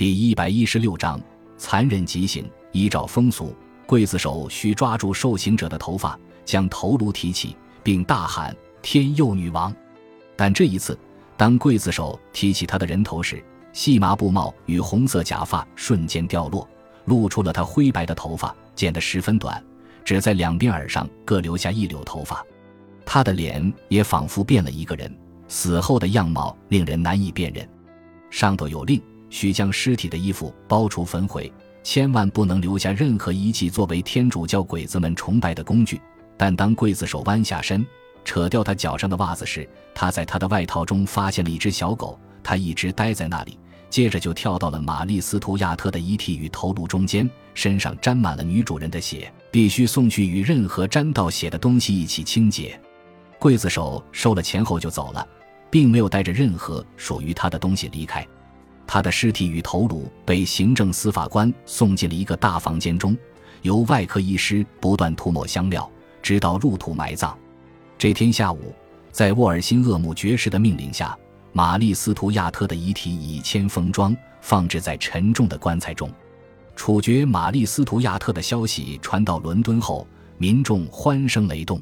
第一百一十六章残忍极刑。依照风俗，刽子手需抓住受刑者的头发，将头颅提起，并大喊“天佑女王”。但这一次，当刽子手提起他的人头时，细麻布帽与红色假发瞬间掉落，露出了他灰白的头发，剪得十分短，只在两边耳上各留下一绺头发。他的脸也仿佛变了一个人，死后的样貌令人难以辨认。上头有令，需将尸体的衣服包除焚毁，千万不能留下任何遗迹作为天主教鬼子们崇拜的工具。但当刽子手弯下身扯掉他脚上的袜子时，他在他的外套中发现了一只小狗，他一直待在那里，接着就跳到了玛丽斯图亚特的遗体与头颅中间，身上沾满了女主人的血，必须送去与任何沾到血的东西一起清洁。刽子手收了钱后就走了，并没有带着任何属于他的东西离开。他的尸体与头颅被行政司法官送进了一个大房间中，由外科医师不断涂抹香料，直到入土埋葬。这天下午，在沃尔辛厄姆爵士的命令下，玛丽斯图亚特的遗体已铅封装，放置在沉重的棺材中。处决玛丽斯图亚特的消息传到伦敦后，民众欢声雷动。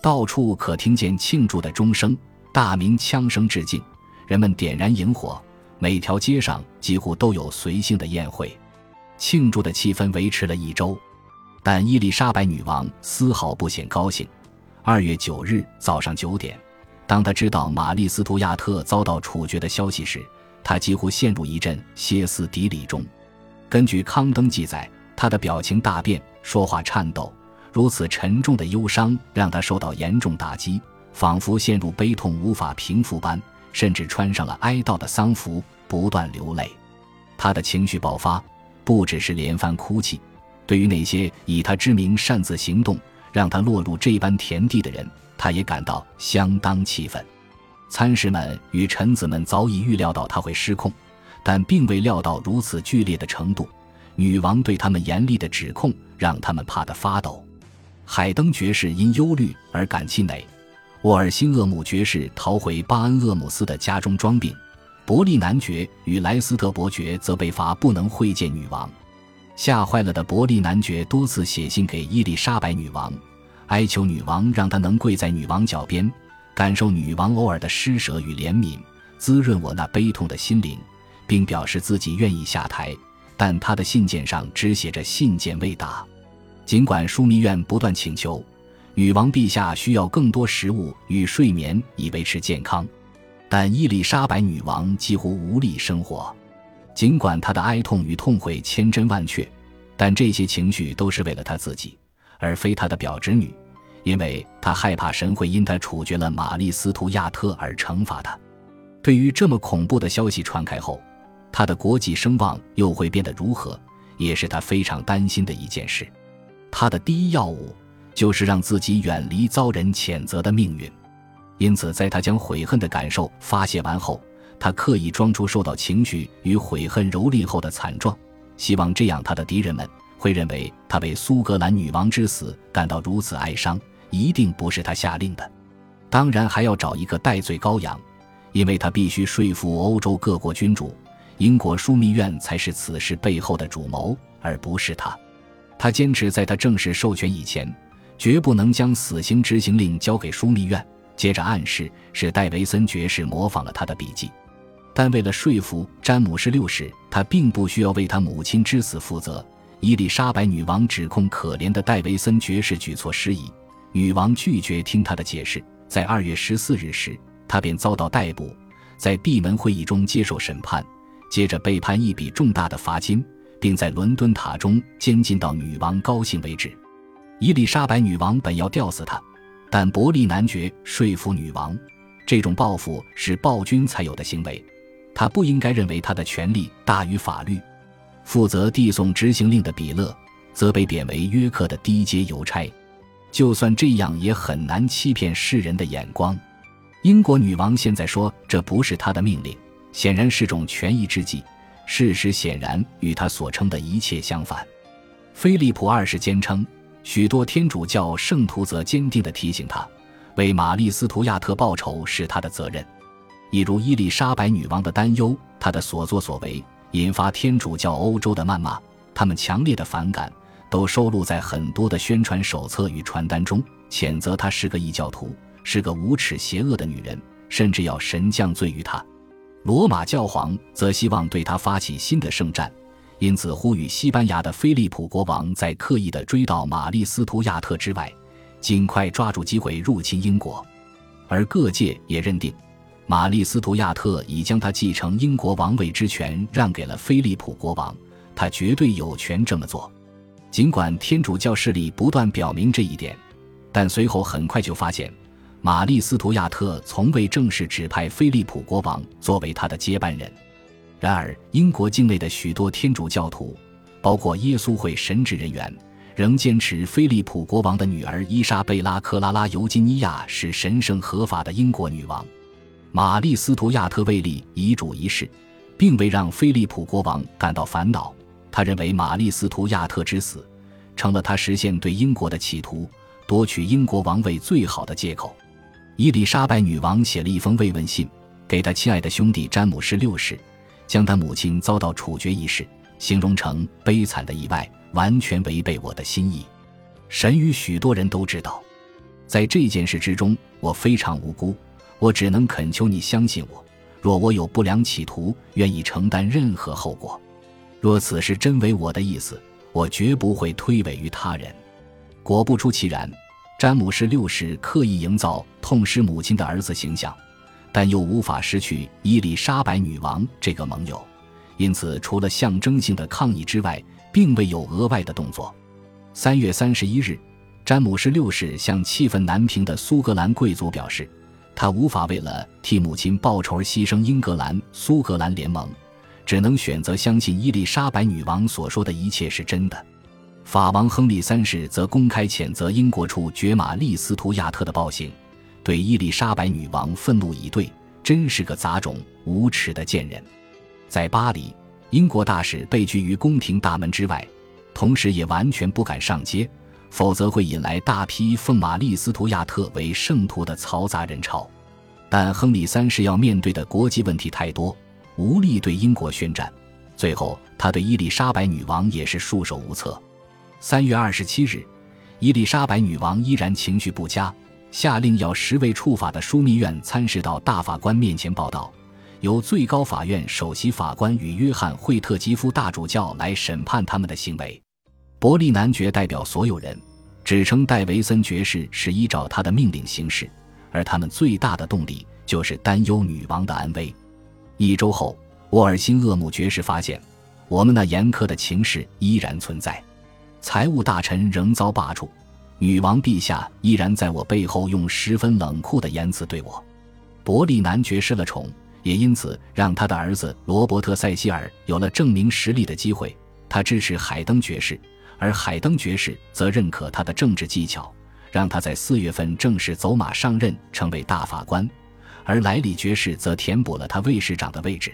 到处可听见庆祝的钟声、大鸣枪声致敬，人们点燃萤火，每条街上几乎都有随性的宴会。庆祝的气氛维持了一周，但伊丽莎白女王丝毫不显高兴。二月九日早上九点，当她知道玛丽斯图亚特遭到处决的消息时，她几乎陷入一阵歇斯底里中。根据康登记载，她的表情大变，说话颤抖。如此沉重的忧伤让他受到严重打击，仿佛陷入悲痛无法平复般，甚至穿上了哀悼的丧服，不断流泪。他的情绪爆发，不只是连番哭泣。对于那些以他之名擅自行动，让他落入这般田地的人，他也感到相当气愤。参事们与臣子们早已预料到他会失控，但并未料到如此剧烈的程度。女王对他们严厉的指控，让他们怕得发抖。海登爵士因忧虑而感气馁，沃尔辛厄姆爵士逃回巴恩厄姆斯的家中装病，伯利男爵与莱斯特伯爵则被罚不能会见女王。吓坏了的伯利男爵多次写信给伊丽莎白女王，哀求女王让他能跪在女王脚边，感受女王偶尔的施舍与怜悯，滋润我那悲痛的心灵，并表示自己愿意下台。但他的信件上只写着“信件未达”。尽管枢密院不断请求，女王陛下需要更多食物与睡眠以维持健康，但伊丽莎白女王几乎无力生活。尽管她的哀痛与痛悔千真万确，但这些情绪都是为了她自己，而非她的表侄女，因为她害怕神会因她处决了玛丽斯图亚特而惩罚她。对于这么恐怖的消息传开后，她的国际声望又会变得如何，也是她非常担心的一件事。她的第一要务就是让自己远离遭人谴责的命运，因此，在他将悔恨的感受发泄完后，他刻意装出受到情绪与悔恨蹂躏后的惨状，希望这样他的敌人们会认为他为苏格兰女王之死感到如此哀伤，一定不是他下令的。当然，还要找一个戴罪羔羊，因为他必须说服欧洲各国君主，英国枢密院才是此事背后的主谋，而不是他。他坚持在他正式授权以前，绝不能将死刑执行令交给枢密院。接着暗示是戴维森爵士模仿了他的笔记，但为了说服詹姆士六世，他并不需要为他母亲之死负责。伊丽莎白女王指控可怜的戴维森爵士举措失宜，女王拒绝听他的解释。在二月十四日时，他便遭到逮捕，在闭门会议中接受审判，接着被判一笔重大的罚金。并在伦敦塔中监禁到女王高兴为止。伊丽莎白女王本要吊死他，但伯利男爵说服女王，这种报复是暴君才有的行为，他不应该认为他的权力大于法律。负责递送执行令的比勒则被贬为约克的低阶邮差，就算这样也很难欺骗世人的眼光。英国女王现在说这不是她的命令，显然是种权宜之计。事实显然与他所称的一切相反。菲利普二世坚称，许多天主教圣徒则坚定地提醒他，为玛丽斯图亚特报仇是他的责任。一如伊丽莎白女王的担忧，他的所作所为引发天主教欧洲的谩骂。他们强烈的反感都收录在很多的宣传手册与传单中，谴责她是个异教徒，是个无耻邪恶的女人，甚至要神降罪于她。罗马教皇则希望对他发起新的圣战，因此呼吁西班牙的菲利普国王在刻意的追悼玛丽斯图亚特之外，尽快抓住机会入侵英国。而各界也认定，玛丽斯图亚特已将他继承英国王位之权让给了菲利普国王。他绝对有权这么做，尽管天主教势力不断表明这一点，但随后很快就发现，玛丽斯图亚特从未正式指派菲利普国王作为他的接班人。然而，英国境内的许多天主教徒，包括耶稣会神职人员，仍坚持菲利普国王的女儿伊莎贝拉·克拉拉·尤金尼亚是神圣合法的英国女王。玛丽斯图亚特为立遗嘱一事，并未让菲利普国王感到烦恼。他认为玛丽斯图亚特之死，成了他实现对英国的企图、夺取英国王位最好的借口。伊丽莎白女王写了一封慰问信给他亲爱的兄弟詹姆士六世，将他母亲遭到处决一事形容成悲惨的意外，完全违背我的心意。神与许多人都知道，在这件事之中，我非常无辜。我只能恳求你相信我，若我有不良企图，愿意承担任何后果。若此事真为我的意思，我绝不会推诿于他人。果不出其然，詹姆士六世刻意营造痛失母亲的儿子形象，但又无法失去伊丽莎白女王这个盟友，因此除了象征性的抗议之外，并未有额外的动作。三月三十一日，詹姆士六世向气愤难平的苏格兰贵族表示，他无法为了替母亲报仇而牺牲英格兰苏格兰联盟。只能选择相信伊丽莎白女王所说的一切是真的。法王亨利三世则公开谴责英国处决玛丽斯图亚特的暴行，对伊丽莎白女王愤怒以对，真是个杂种、无耻的贱人。在巴黎，英国大使被拒于宫廷大门之外，同时也完全不敢上街，否则会引来大批奉玛丽斯图亚特为圣徒的嘈杂人潮。但亨利三世要面对的国际问题太多。无力对英国宣战，最后他对伊丽莎白女王也是束手无策。三月二十七日，伊丽莎白女王依然情绪不佳，下令要十位处法的枢密院参事到大法官面前报道，由最高法院首席法官与约翰·惠特吉夫大主教来审判他们的行为。伯利男爵代表所有人，指称戴维森爵士是依照他的命令行事，而他们最大的动力就是担忧女王的安危。一周后，沃尔辛厄姆爵士发现，我们那严苛的情势依然存在，财务大臣仍遭罢黜，女王陛下依然在我背后用十分冷酷的言辞对我。伯利南爵失了宠，也因此让他的儿子罗伯特·塞西尔有了证明实力的机会。他支持海登爵士，而海登爵士则认可他的政治技巧，让他在四月份正式走马上任，成为大法官。而莱里爵士则填补了他卫士长的位置。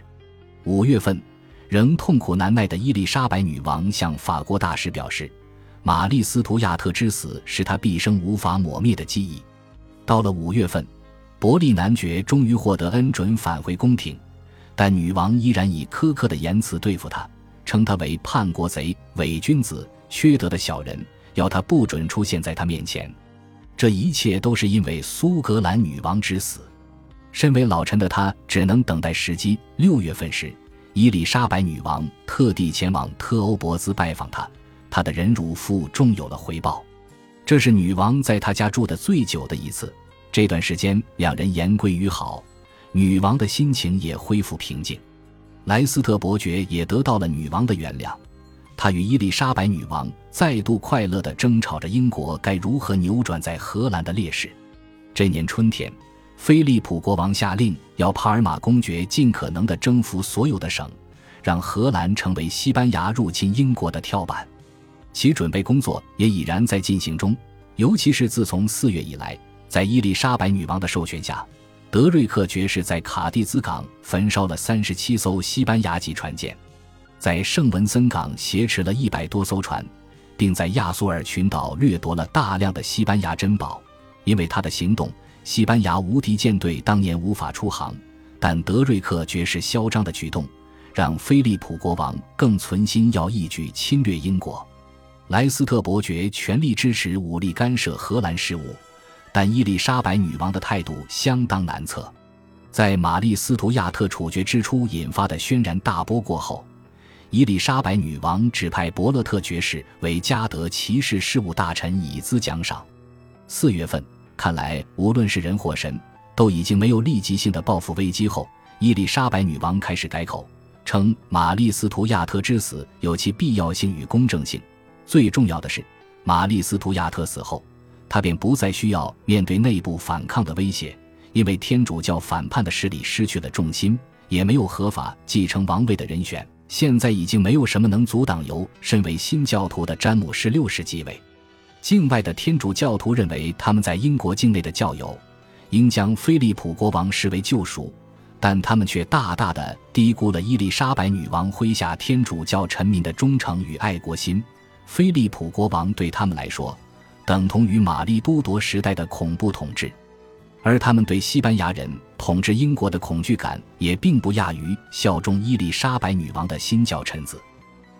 五月份，仍痛苦难耐的伊丽莎白女王向法国大使表示，玛丽斯图亚特之死是她毕生无法抹灭的记忆。到了五月份，伯利男爵终于获得恩准返回宫廷，但女王依然以苛刻的言辞对付他，称他为叛国贼、伪君子、缺德的小人，要他不准出现在他面前。这一切都是因为苏格兰女王之死。身为老臣的他只能等待时机。六月份时，伊丽莎白女王特地前往特欧伯兹拜访他，他的忍辱负重有了回报。这是女王在他家住的最久的一次。这段时间，两人言归于好，女王的心情也恢复平静。莱斯特伯爵也得到了女王的原谅，他与伊丽莎白女王再度快乐地争吵着英国该如何扭转在荷兰的劣势。这年春天。菲利普国王下令，要帕尔马公爵尽可能地征服所有的省，让荷兰成为西班牙入侵英国的跳板。其准备工作也已然在进行中，尤其是自从四月以来，在伊丽莎白女王的授权下，德瑞克爵士在卡蒂兹港焚烧了三十七艘西班牙级船舰，在圣文森港挟持了一百多艘船，并在亚速尔群岛掠夺了大量的西班牙珍宝。因为他的行动。西班牙无敌舰队当年无法出航，但德瑞克爵士嚣张的举动，让菲利普国王更存心要一举侵略英国。莱斯特伯爵全力支持武力干涉荷兰事务，但伊丽莎白女王的态度相当难测。在玛丽·斯图亚特处决之初引发的轩然大波过后，伊丽莎白女王指派伯勒特爵士为加德骑士事务大臣，以资奖赏。四月份，看来无论是人或神，都已经没有立即性的报复危机后，伊丽莎白女王开始改口，称玛丽·斯图亚特之死有其必要性与公正性。最重要的是，玛丽斯图亚特死后，他便不再需要面对内部反抗的威胁，因为天主教反叛的势力失去了重心，也没有合法继承王位的人选。现在已经没有什么能阻挡由身为新教徒的詹姆士六世继位。境外的天主教徒认为他们在英国境内的教友应将菲利普国王视为救赎，但他们却大大的低估了伊丽莎白女王麾下天主教臣民的忠诚与爱国心。菲利普国王对他们来说，等同于玛丽都铎时代的恐怖统治，而他们对西班牙人统治英国的恐惧感也并不亚于效忠伊丽莎白女王的新教臣子。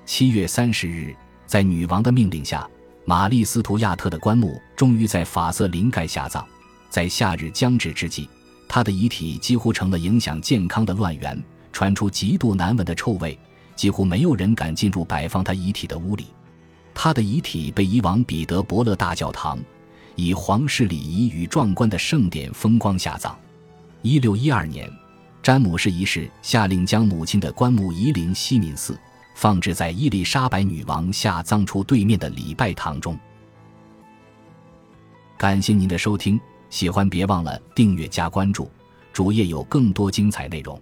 七月三十日，在女王的命令下，玛丽斯图亚特的棺木终于在法瑟林盖下葬。在夏日将至之际，她的遗体几乎成了影响健康的乱源，传出极度难闻的臭味，几乎没有人敢进入摆放她遗体的屋里。他的遗体被移往彼得伯勒大教堂，以皇室礼仪与壮观的盛典风光下葬。一六一二年，詹姆士一世下令将母亲的棺木移灵西敏寺，放置在伊丽莎白女王下葬处对面的礼拜堂中。感谢您的收听，喜欢别忘了订阅加关注，主页有更多精彩内容。